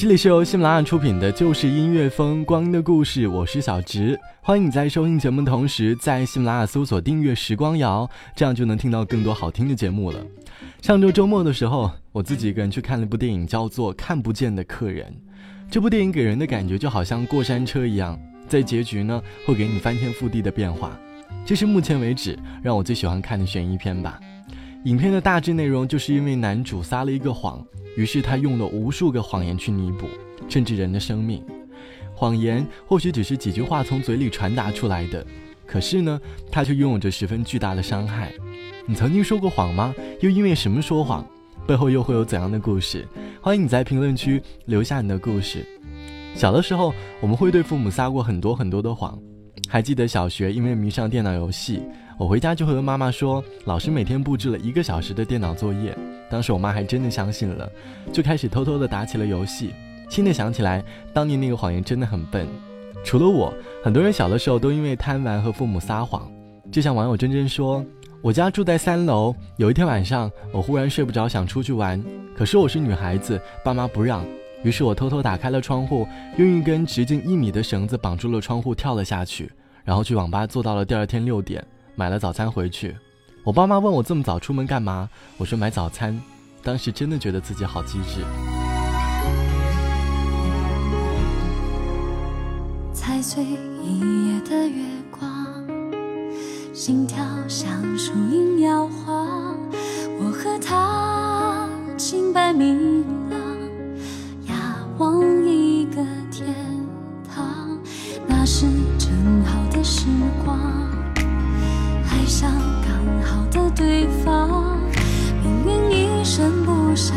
这里是由喜马拉雅出品的《就是音乐风光阴的故事》，我是小植，欢迎你在收听节目的同时，在喜马拉雅搜索订阅“时光谣”，这样就能听到更多好听的节目了。上周周末的时候，我自己一个人去看了一部电影，叫做《看不见的客人》。这部电影给人的感觉就好像过山车一样，在结局呢会给你翻天覆地的变化。这是目前为止让我最喜欢看的悬疑片吧。影片的大致内容就是因为男主撒了一个谎，于是他用了无数个谎言去弥补，甚至人的生命。谎言或许只是几句话从嘴里传达出来的，可是呢，它却拥有着十分巨大的伤害。你曾经说过谎吗？又因为什么说谎？背后又会有怎样的故事？欢迎你在评论区留下你的故事。小的时候，我们会对父母撒过很多很多的谎。还记得小学，因为迷上电脑游戏，我回家就会和妈妈说，老师每天布置了一个小时的电脑作业。当时我妈还真的相信了，就开始偷偷的打起了游戏。现在想起来，当年那个谎言真的很笨。除了我，很多人小的时候都因为贪玩和父母撒谎。就像网友真真说，我家住在三楼，有一天晚上，我忽然睡不着，想出去玩，可是我是女孩子，爸妈不让，于是我偷偷打开了窗户，用一根直径一米的绳子绑住了窗户，跳了下去。然后去网吧坐到了第二天六点买了早餐回去我爸妈问我这么早出门干嘛我说买早餐当时真的觉得自己好机智踩碎一夜的月光心跳像树影摇晃我和他清白明朗仰望一个天对方，命运一声不响。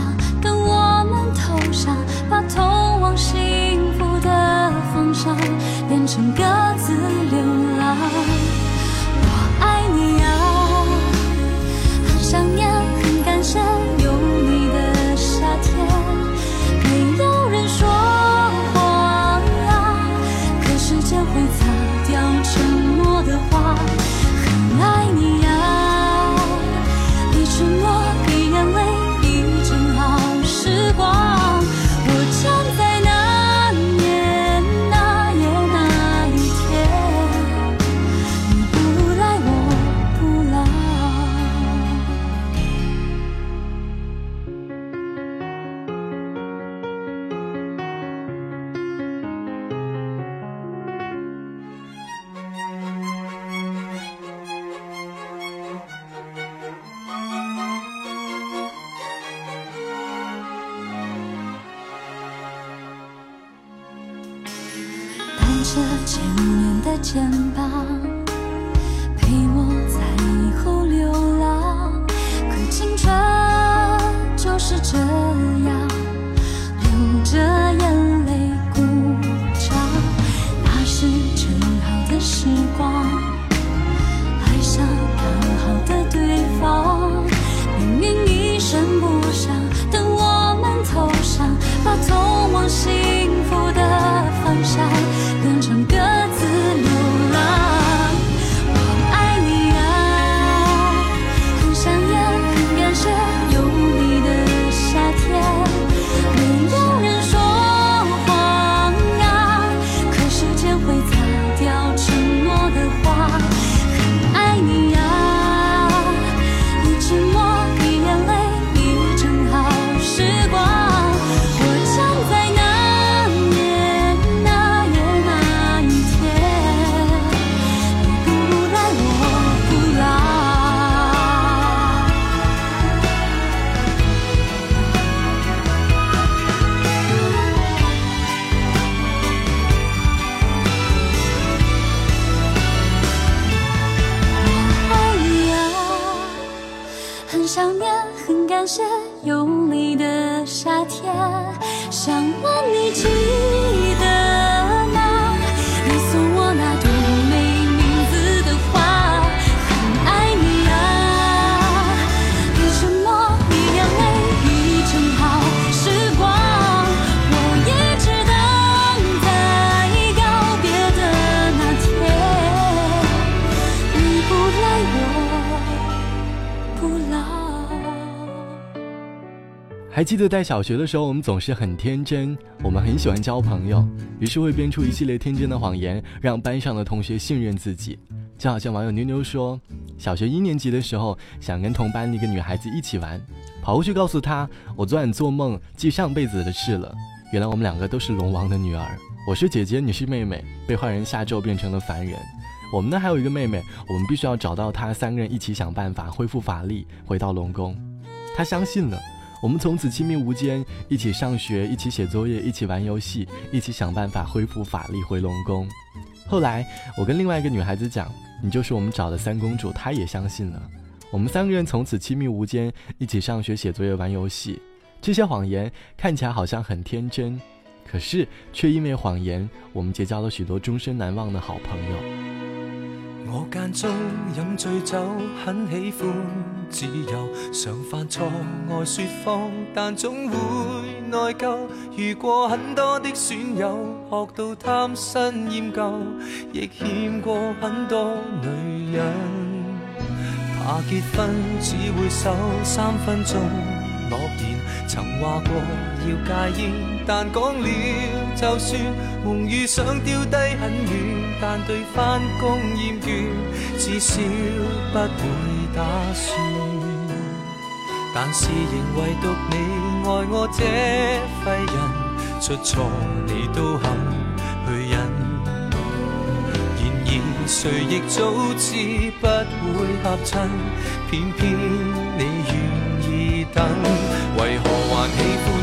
记得在小学的时候，我们总是很天真，我们很喜欢交朋友，于是会编出一系列天真的谎言，让班上的同学信任自己。就好像网友妞妞说，小学一年级的时候，想跟同班一个女孩子一起玩，跑过去告诉她，我昨晚做梦记上辈子的事了。原来我们两个都是龙王的女儿，我是姐姐，你是妹妹，被坏人下咒变成了凡人。我们呢还有一个妹妹，我们必须要找到她，三个人一起想办法恢复法力，回到龙宫。她相信了。我们从此亲密无间，一起上学，一起写作业，一起玩游戏，一起想办法恢复法力回龙宫。后来，我跟另外一个女孩子讲，你就是我们找的三公主，她也相信了。我们三个人从此亲密无间，一起上学、写作业、玩游戏。这些谎言看起来好像很天真，可是却因为谎言，我们结交了许多终身难忘的好朋友。我间中饮醉酒，很喜欢自由，常犯错，爱说谎，但总会内疚。遇过很多的损友，学到贪新厌旧，亦欠过很多女人。怕结婚，只会守三分钟诺言，曾话过要戒烟。但讲了，就算梦与想丢低很远，但对翻工厌倦，至少不会打算。但是仍唯独你爱我这废人，出错你都肯去忍。然而谁亦早知不会合衬，偏偏你愿意等，为何还喜欢？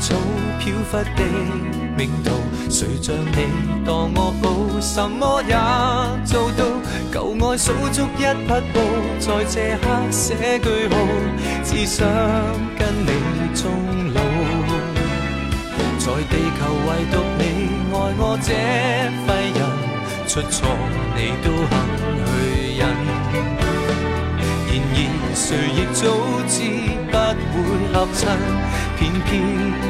早漂忽的命途，谁像你当我宝，什么也做到。旧爱数足一匹布，在这刻写句号，只想跟你终老。在地球唯独你爱我这废人，出错你都肯去忍。然而谁亦早知不会合衬，偏偏。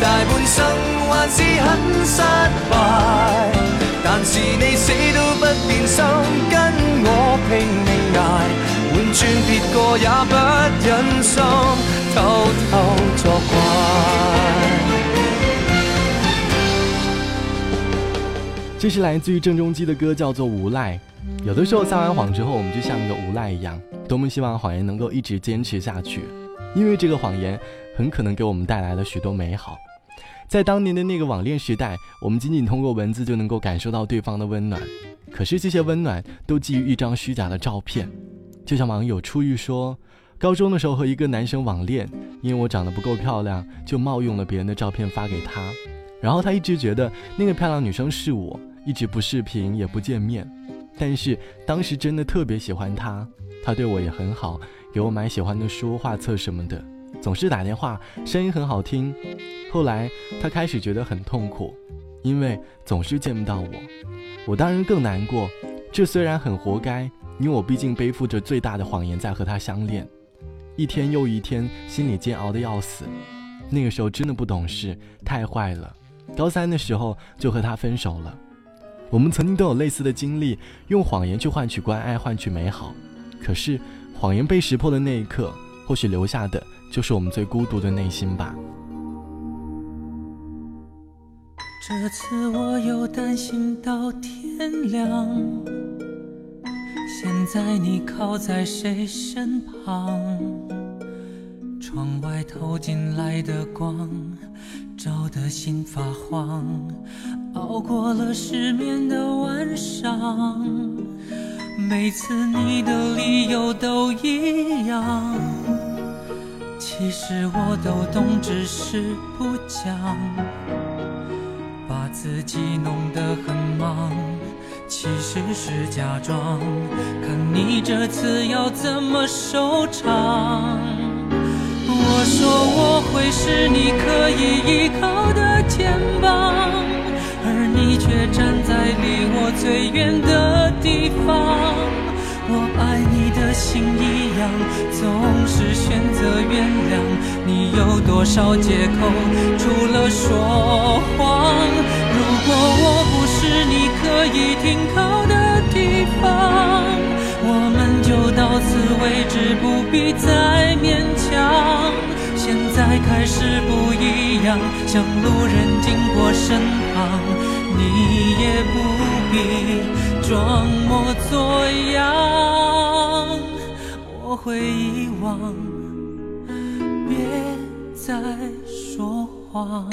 大半生还是很失败但是你死都不变心跟我拼命挨完全别个也不忍心偷偷作怪这是来自于郑中基的歌叫做无赖有的时候撒完谎之后我们就像一个无赖一样多么希望谎言能够一直坚持下去因为这个谎言很可能给我们带来了许多美好。在当年的那个网恋时代，我们仅仅通过文字就能够感受到对方的温暖。可是这些温暖都基于一张虚假的照片。就像网友初遇说，高中的时候和一个男生网恋，因为我长得不够漂亮，就冒用了别人的照片发给他。然后他一直觉得那个漂亮女生是我，一直不视频也不见面。但是当时真的特别喜欢他，他对我也很好，给我买喜欢的书、画册什么的。总是打电话，声音很好听。后来他开始觉得很痛苦，因为总是见不到我。我当然更难过。这虽然很活该，因为我毕竟背负着最大的谎言在和他相恋。一天又一天，心里煎熬的要死。那个时候真的不懂事，太坏了。高三的时候就和他分手了。我们曾经都有类似的经历，用谎言去换取关爱，换取美好。可是谎言被识破的那一刻，或许留下的。就是我们最孤独的内心吧。这次我又担心到天亮，现在你靠在谁身旁？窗外透进来的光，照得心发慌。熬过了失眠的晚上，每次你的理由都一样。其实我都懂，只是不讲，把自己弄得很忙，其实是假装。看你这次要怎么收场？我说我会是你可以依靠的肩膀，而你却站在离我最远的地方。我爱你的心一样，总是。原谅你有多少借口，除了说谎？如果我不是你可以停靠的地方，我们就到此为止，不必再勉强。现在开始不一样，像路人经过身旁，你也不必装模作样，我会遗忘。在说谎。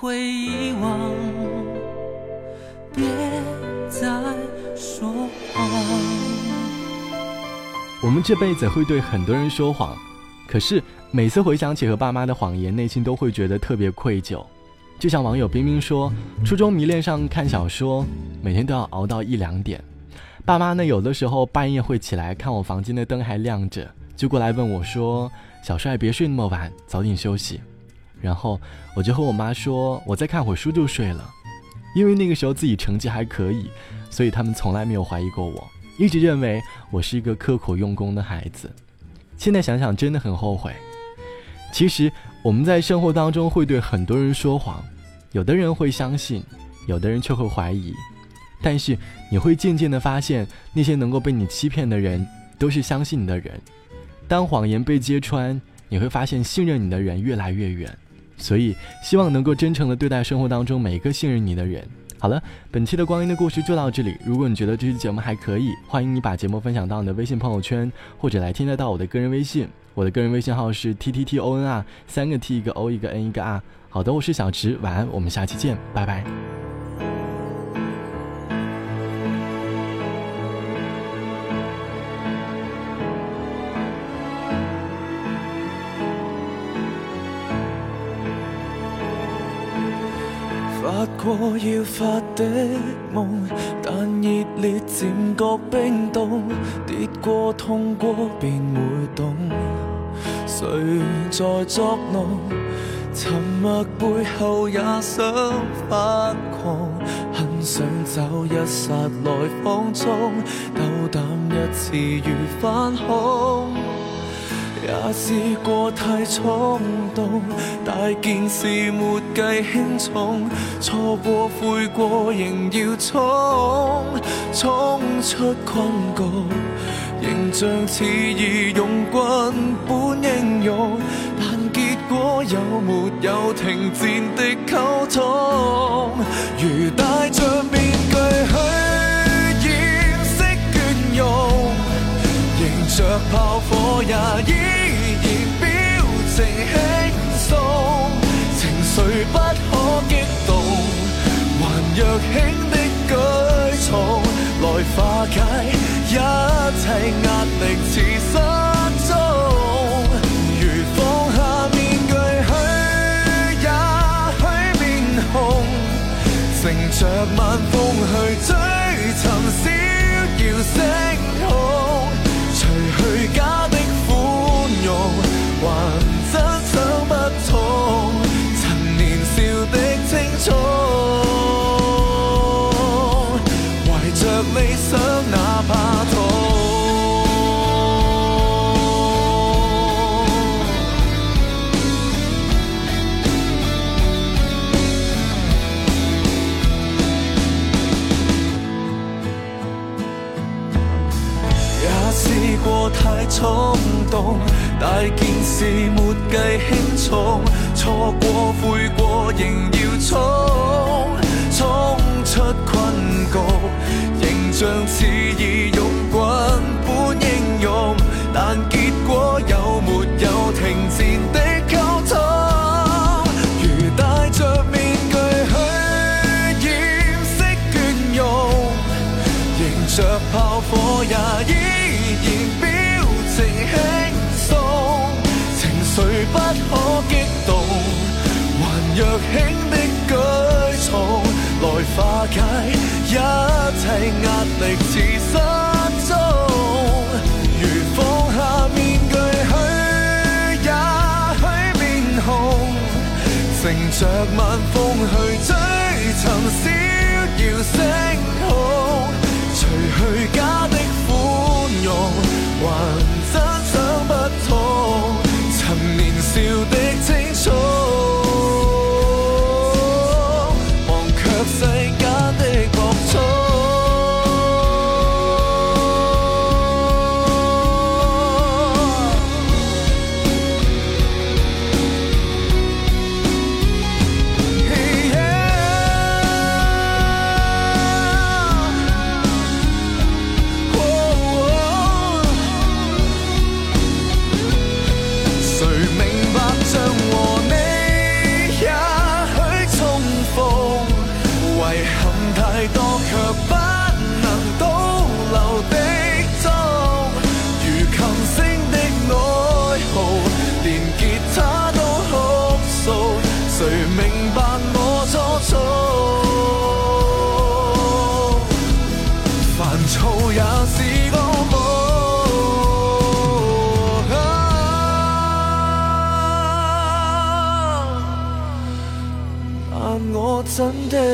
会遗忘，别再说我们这辈子会对很多人说谎，可是每次回想起和爸妈的谎言，内心都会觉得特别愧疚。就像网友冰冰说，初中迷恋上看小说，每天都要熬到一两点。爸妈呢，有的时候半夜会起来看我房间的灯还亮着，就过来问我说：“小帅，别睡那么晚，早点休息。”然后我就和我妈说，我再看会书就睡了，因为那个时候自己成绩还可以，所以他们从来没有怀疑过我，一直认为我是一个刻苦用功的孩子。现在想想真的很后悔。其实我们在生活当中会对很多人说谎，有的人会相信，有的人却会怀疑。但是你会渐渐的发现，那些能够被你欺骗的人，都是相信你的人。当谎言被揭穿，你会发现信任你的人越来越远。所以，希望能够真诚的对待生活当中每一个信任你的人。好了，本期的光阴的故事就到这里。如果你觉得这期节目还可以，欢迎你把节目分享到你的微信朋友圈，或者来添加到我的个人微信。我的个人微信号是 t t t o n r，三个 t，一个 o，一个 n，一个 r。好的，我是小池，晚安，我们下期见，拜拜。发过要发的梦，但热烈渐觉冰冻，跌过痛过便会懂。谁在作弄？沉默背后也想发狂，很想找一刹来放纵，斗胆一次如犯空。也试过太冲动，大件事没计轻重，错过悔过仍要冲，冲出困局，形象似义勇军般英勇，但结果有没有停战的沟通？如戴着面具。去。着炮火也依然表情轻松，情绪不可激动，还若轻的举重来化解一切压力，似失踪。如放下面具，去，也许面红，乘着晚风去追寻小遥声。冲动，大件事没计轻重，错过、悔过，仍要冲，冲出困局，仍像似以勇滚般英勇，但见。化解一切压力似失踪，如放下面具去，也许面红。乘着晚风去追，寻逍遥星空，除去假的宽容。还。Sunday.